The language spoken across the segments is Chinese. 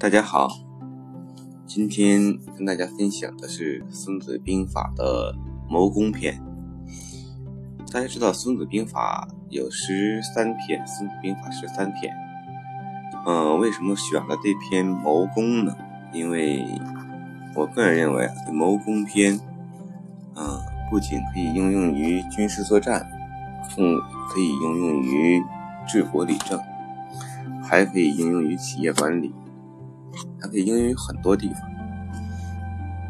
大家好，今天跟大家分享的是《孙子兵法》的谋攻篇。大家知道《孙子兵法》有十三篇，《孙子兵法》十三篇。嗯，为什么选了这篇谋攻呢？因为我个人认为啊，这，谋攻篇，嗯，不仅可以应用于军事作战，更可以应用于治国理政，还可以应用于企业管理。它可以应用于很多地方。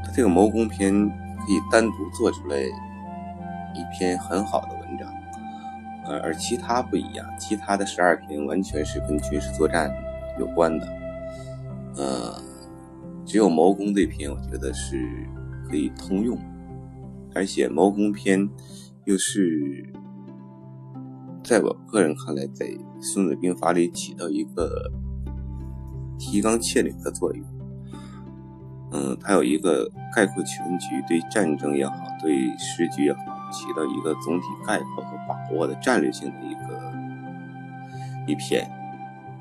它这个谋攻篇可以单独做出来一篇很好的文章，而而其他不一样，其他的十二篇完全是跟军事作战有关的。呃，只有谋攻这篇，我觉得是可以通用，而且谋攻篇又是在我个人看来，在《孙子兵法》里起到一个。提纲挈领的作用，嗯，它有一个概括全局，对战争也好，对时局也好，起到一个总体概括和把握的战略性的一个一篇。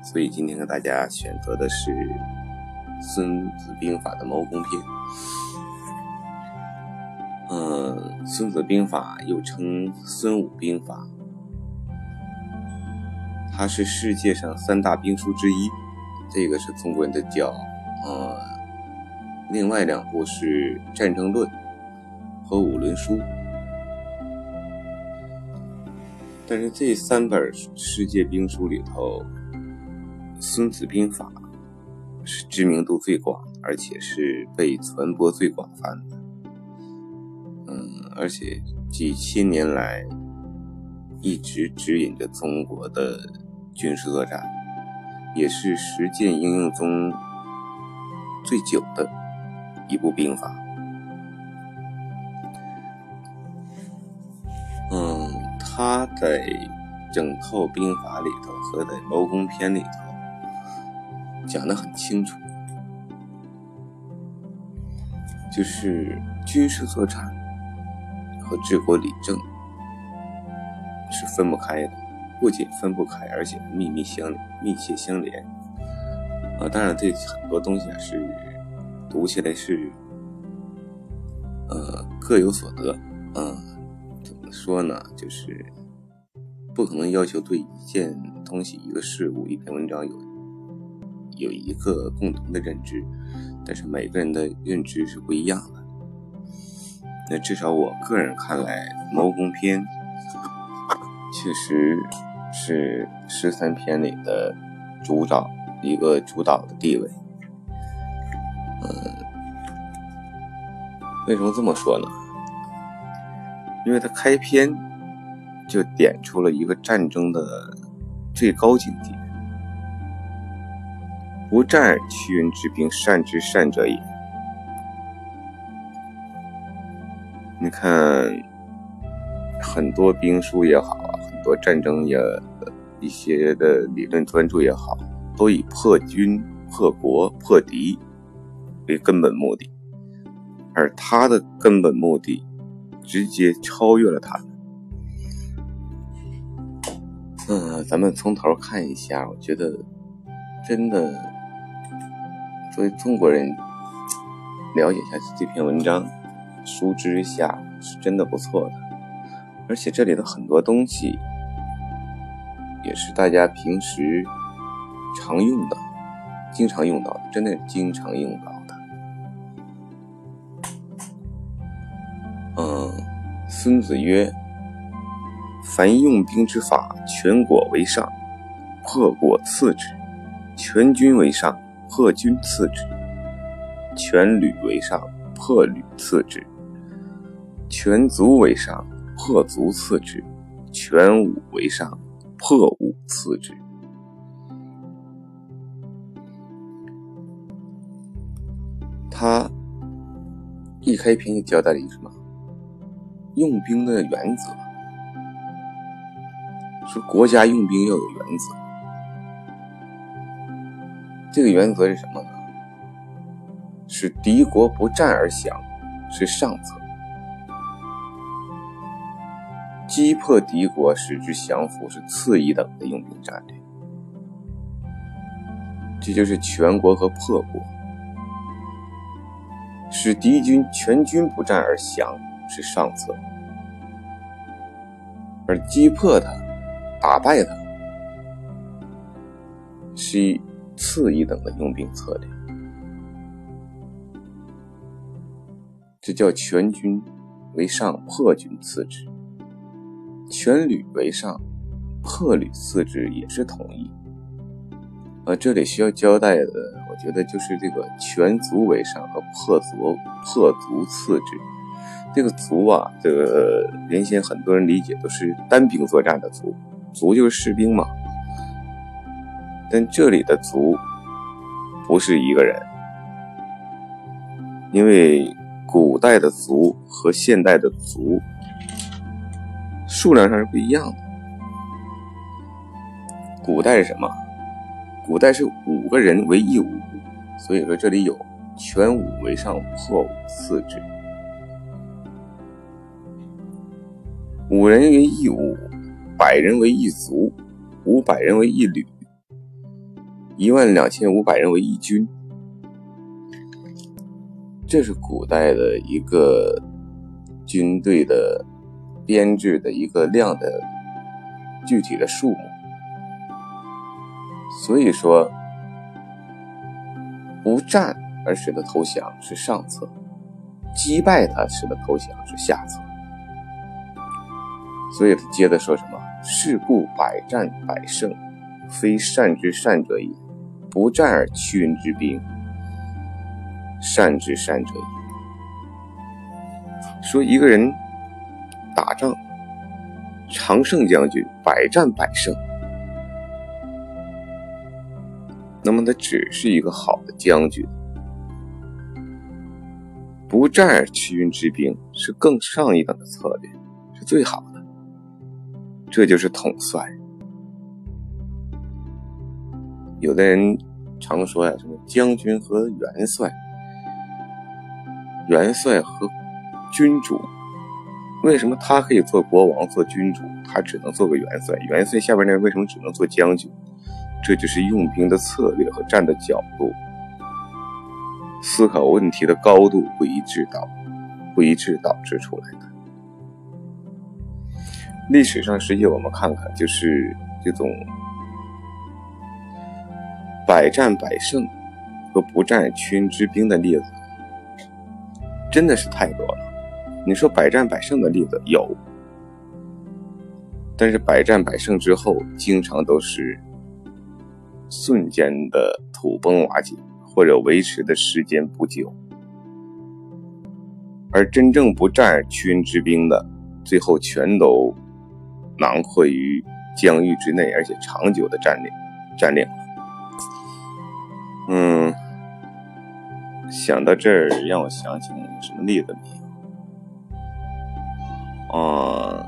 所以今天给大家选择的是《孙子兵法》的谋攻篇。嗯，《孙子兵法》又称孙武兵法，它是世界上三大兵书之一。这个是中国人的骄傲，呃，另外两部是《战争论》和《五伦书》，但是这三本世界兵书里头，《孙子兵法》是知名度最广，而且是被传播最广泛的。嗯，而且几千年来一直指引着中国的军事作战。也是实践应用中最久的一部兵法。嗯，他在整套兵法里头和在谋攻篇里头讲的很清楚，就是军事作战和治国理政是分不开的。不仅分不开，而且密密相密切相连。啊，当然这很多东西啊是读起来是呃各有所得。嗯，怎么说呢？就是不可能要求对一件东西、一个事物、一篇文章有有一个共同的认知，但是每个人的认知是不一样的。那至少我个人看来，《谋攻篇》确实。是十三篇里的主导，一个主导的地位。嗯，为什么这么说呢？因为他开篇就点出了一个战争的最高境界：不战而屈人之兵，善之善者也。你看，很多兵书也好，多战争也。一些的理论专注也好，都以破军、破国、破敌为根本目的，而他的根本目的直接超越了他。嗯，咱们从头看一下，我觉得真的作为中国人了解一下这篇文章，熟知一下是真的不错的，而且这里的很多东西。也是大家平时常用的，经常用到的，真的经常用到的。嗯，孙子曰：“凡用兵之法，全国为上，破国次之；全军为上，破军次之；全旅为上，破旅次之；全族为上，破族次之；全武为上。”破五次之，他一开篇就交代了一个什么？用兵的原则，说国家用兵要有原则。这个原则是什么呢？是敌国不战而降，是上策。击破敌国，使之降服，是次一等的用兵战略。这就是全国和破国，使敌军全军不战而降是上策，而击破他、打败他是次一等的用兵策略。这叫全军为上，破军次之；全旅为上，破旅次之，也是同义。呃，这里需要交代的，我觉得就是这个全族为上和破族破族次之。这个族啊，这个原先很多人理解都是单兵作战的族，族就是士兵嘛。但这里的族不是一个人，因为古代的族和现代的族数量上是不一样的。古代是什么？古代是五个人为一伍，所以说这里有全伍为上，破伍次之。五人为一伍，百人为一卒，五百人为一旅，一万两千五百人为一军。这是古代的一个军队的编制的一个量的具体的数目。所以说，不战而使得投降是上策，击败他使得投降是下策。所以他接着说什么？是故百战百胜，非善之善者也；不战而屈人之兵，善之善者也。说一个人打仗，常胜将军，百战百胜。那么他只是一个好的将军，不战而屈人之兵是更上一等的策略，是最好的。这就是统帅。有的人常说呀，什么将军和元帅，元帅和君主，为什么他可以做国王、做君主，他只能做个元帅？元帅下边那为什么只能做将军？这就是用兵的策略和站的角度、思考问题的高度不一致导不一致导致出来的。历史上，实际我们看看，就是这种百战百胜和不战屈人之兵的例子，真的是太多了。你说百战百胜的例子有，但是百战百胜之后，经常都是。瞬间的土崩瓦解，或者维持的时间不久，而真正不战而屈人之兵的，最后全都囊括于疆域之内，而且长久的占领，占领了。嗯，想到这儿，让我想起什么例子没有？啊，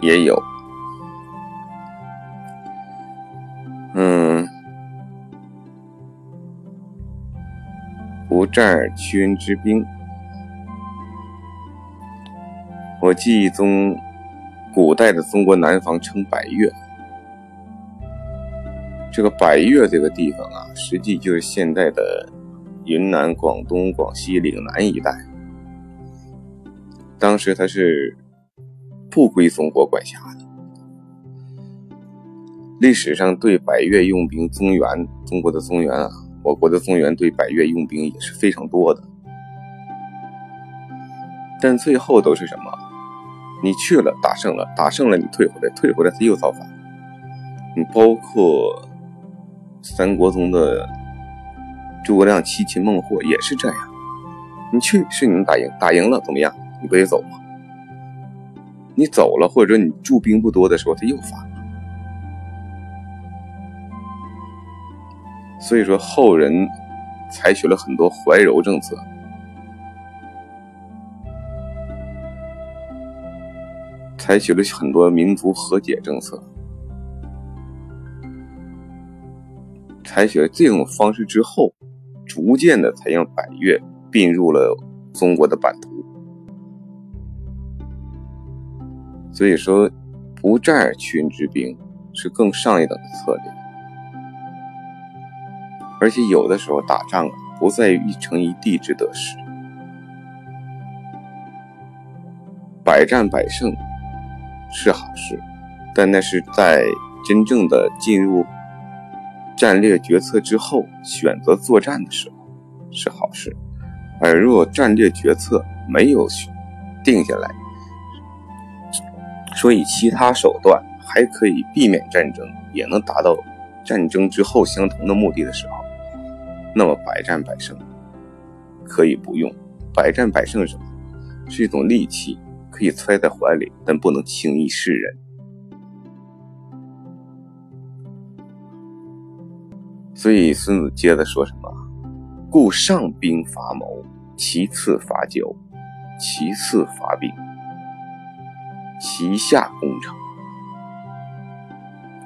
也有。嗯不战而屈人之兵。我记忆中，古代的中国南方称百越。这个百越这个地方啊，实际就是现在的云南、广东、广西岭南一带。当时他是不归中国管辖的。历史上对百越用兵，中原中国的中原啊。我国的中原对百越用兵也是非常多的，但最后都是什么？你去了打胜了，打胜了你退回来，退回来他又造反。你包括三国中的诸葛亮七擒孟获也是这样，你去是你能打赢，打赢了怎么样？你不得走吗？你走了，或者你驻兵不多的时候，他又反。所以说，后人采取了很多怀柔政策，采取了很多民族和解政策，采取了这种方式之后，逐渐的才让百越并入了中国的版图。所以说，不战而屈人之兵是更上一等的策略。而且有的时候打仗啊，不在于一城一地之得失，百战百胜是好事，但那是在真正的进入战略决策之后，选择作战的时候是好事。而若战略决策没有定下来，所以其他手段还可以避免战争，也能达到战争之后相同的目的的时候，那么百战百胜可以不用。百战百胜什么？是一种利器，可以揣在怀里，但不能轻易示人。所以孙子接着说什么？故上兵伐谋，其次伐交，其次伐兵。其下攻城。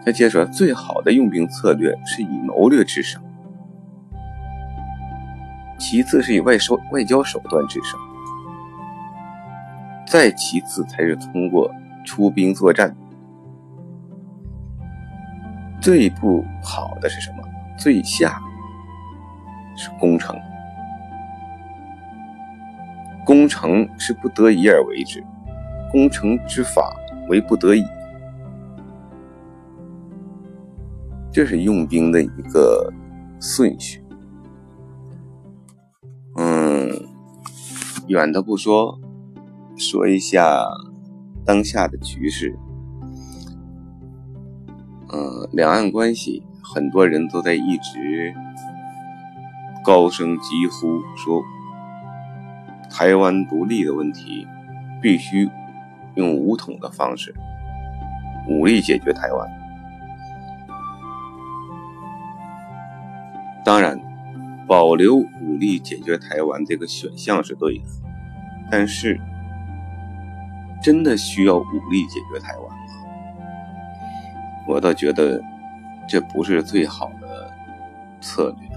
再接着说，最好的用兵策略是以谋略制胜，其次是以外收外交手段制胜，再其次才是通过出兵作战。最不好的是什么？最下是攻城，攻城是不得已而为之。攻城之法为不得已，这是用兵的一个顺序。嗯，远的不说，说一下当下的局势。嗯，两岸关系，很多人都在一直高声疾呼说，台湾独立的问题必须。用武统的方式，武力解决台湾。当然，保留武力解决台湾这个选项是对的，但是，真的需要武力解决台湾吗？我倒觉得这不是最好的策略。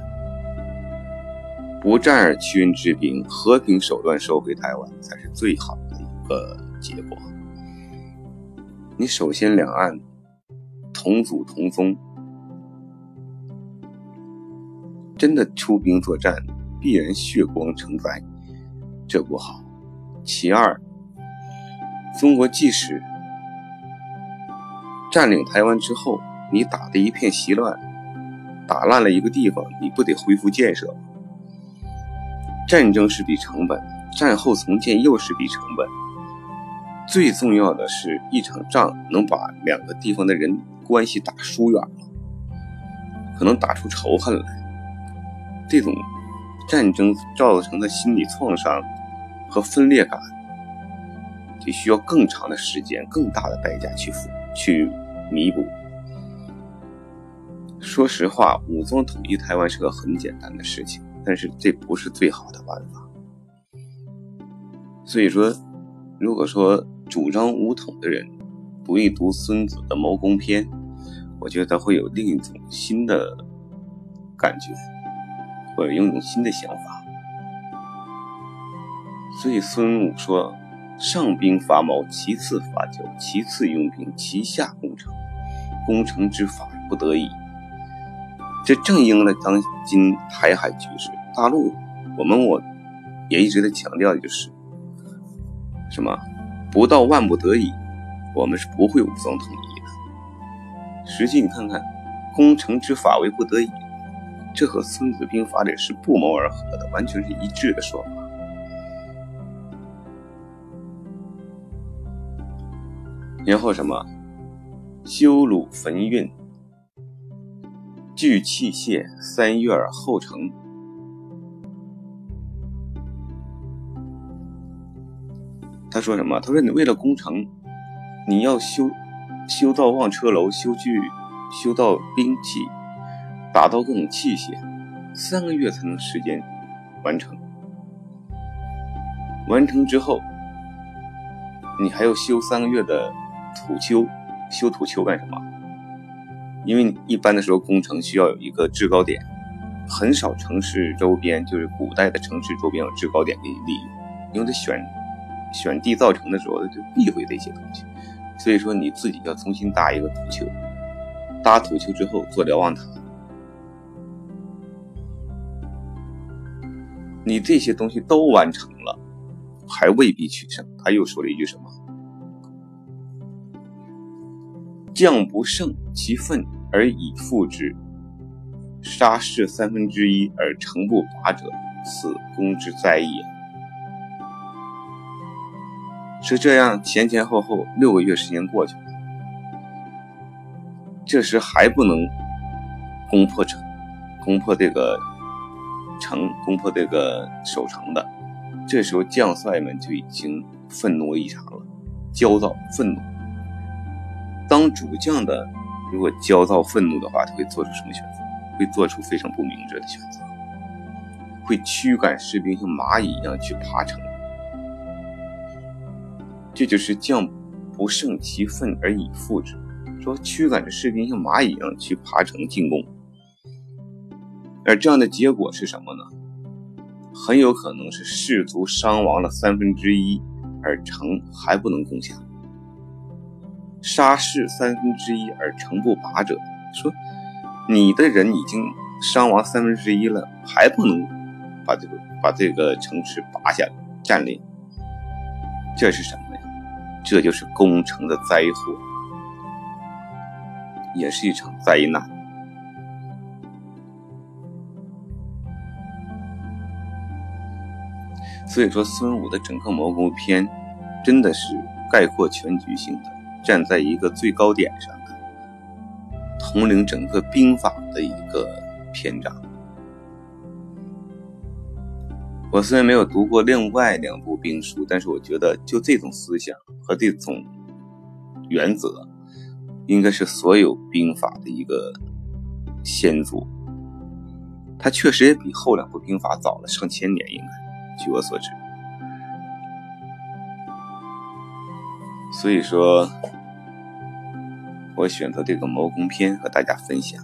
不战而屈人之兵，和平手段收回台湾才是最好的一个结果。你首先两岸同祖同宗，真的出兵作战，必然血光成灾，这不好。其二，中国即使占领台湾之后，你打的一片稀乱，打烂了一个地方，你不得恢复建设吗？战争是笔成本，战后重建又是笔成本。最重要的是一场仗能把两个地方的人关系打疏远了，可能打出仇恨来。这种战争造成的心理创伤和分裂感，得需要更长的时间、更大的代价去付去弥补。说实话，武装统一台湾是个很简单的事情，但是这不是最好的办法。所以说，如果说，主张武统的人读一读孙子的《谋攻篇》，我觉得会有另一种新的感觉，或者有一种新的想法。所以孙武说：“上兵伐谋，其次伐交，其次用兵，其下攻城。攻城之法不得已。”这正应了当今台海局势。大陆，我们我也一直在强调的就是什么？不到万不得已，我们是不会武装统一的。实际你看看，攻城之法为不得已，这和《孙子兵法》里是不谋而合的，完全是一致的说法。然后什么？修鲁焚运，聚器械，三月而后成。他说什么？他说：“你为了攻城，你要修修造望车楼，修具修造兵器，打造各种器械，三个月才能时间完成。完成之后，你还要修三个月的土丘。修土丘干什么？因为一般的时候工程需要有一个制高点，很少城市周边就是古代的城市周边有制高点可以利用，因为得选。”选地造城的时候，就避讳这些东西，所以说你自己要重新搭一个土丘，搭土丘之后做瞭望塔，你这些东西都完成了，还未必取胜。他又说了一句什么？将不胜其愤而以复之，杀士三分之一而成不拔者，此攻之哉也。是这样，前前后后六个月时间过去了，这时还不能攻破城，攻破这个城，攻破这个守城的。这时候将帅们就已经愤怒异常了，焦躁愤怒。当主将的如果焦躁愤怒的话，他会做出什么选择？会做出非常不明智的选择，会驱赶士兵像蚂蚁一样去爬城。这就是将不胜其愤而以复之，说驱赶着士兵像蚂蚁一样去爬城进攻，而这样的结果是什么呢？很有可能是士卒伤亡了三分之一，而城还不能攻下。杀士三分之一而城不拔者，说你的人已经伤亡三分之一了，还不能把这个把这个城池拔下来占领，这是什么？这就是攻城的灾祸，也是一场灾难。所以说，孙武的整个谋攻篇，真的是概括全局性的，站在一个最高点上的，统领整个兵法的一个篇章。我虽然没有读过另外两部兵书，但是我觉得就这种思想和这种原则，应该是所有兵法的一个先祖。他确实也比后两部兵法早了上千年，应该据我所知。所以说，我选择这个谋攻篇和大家分享。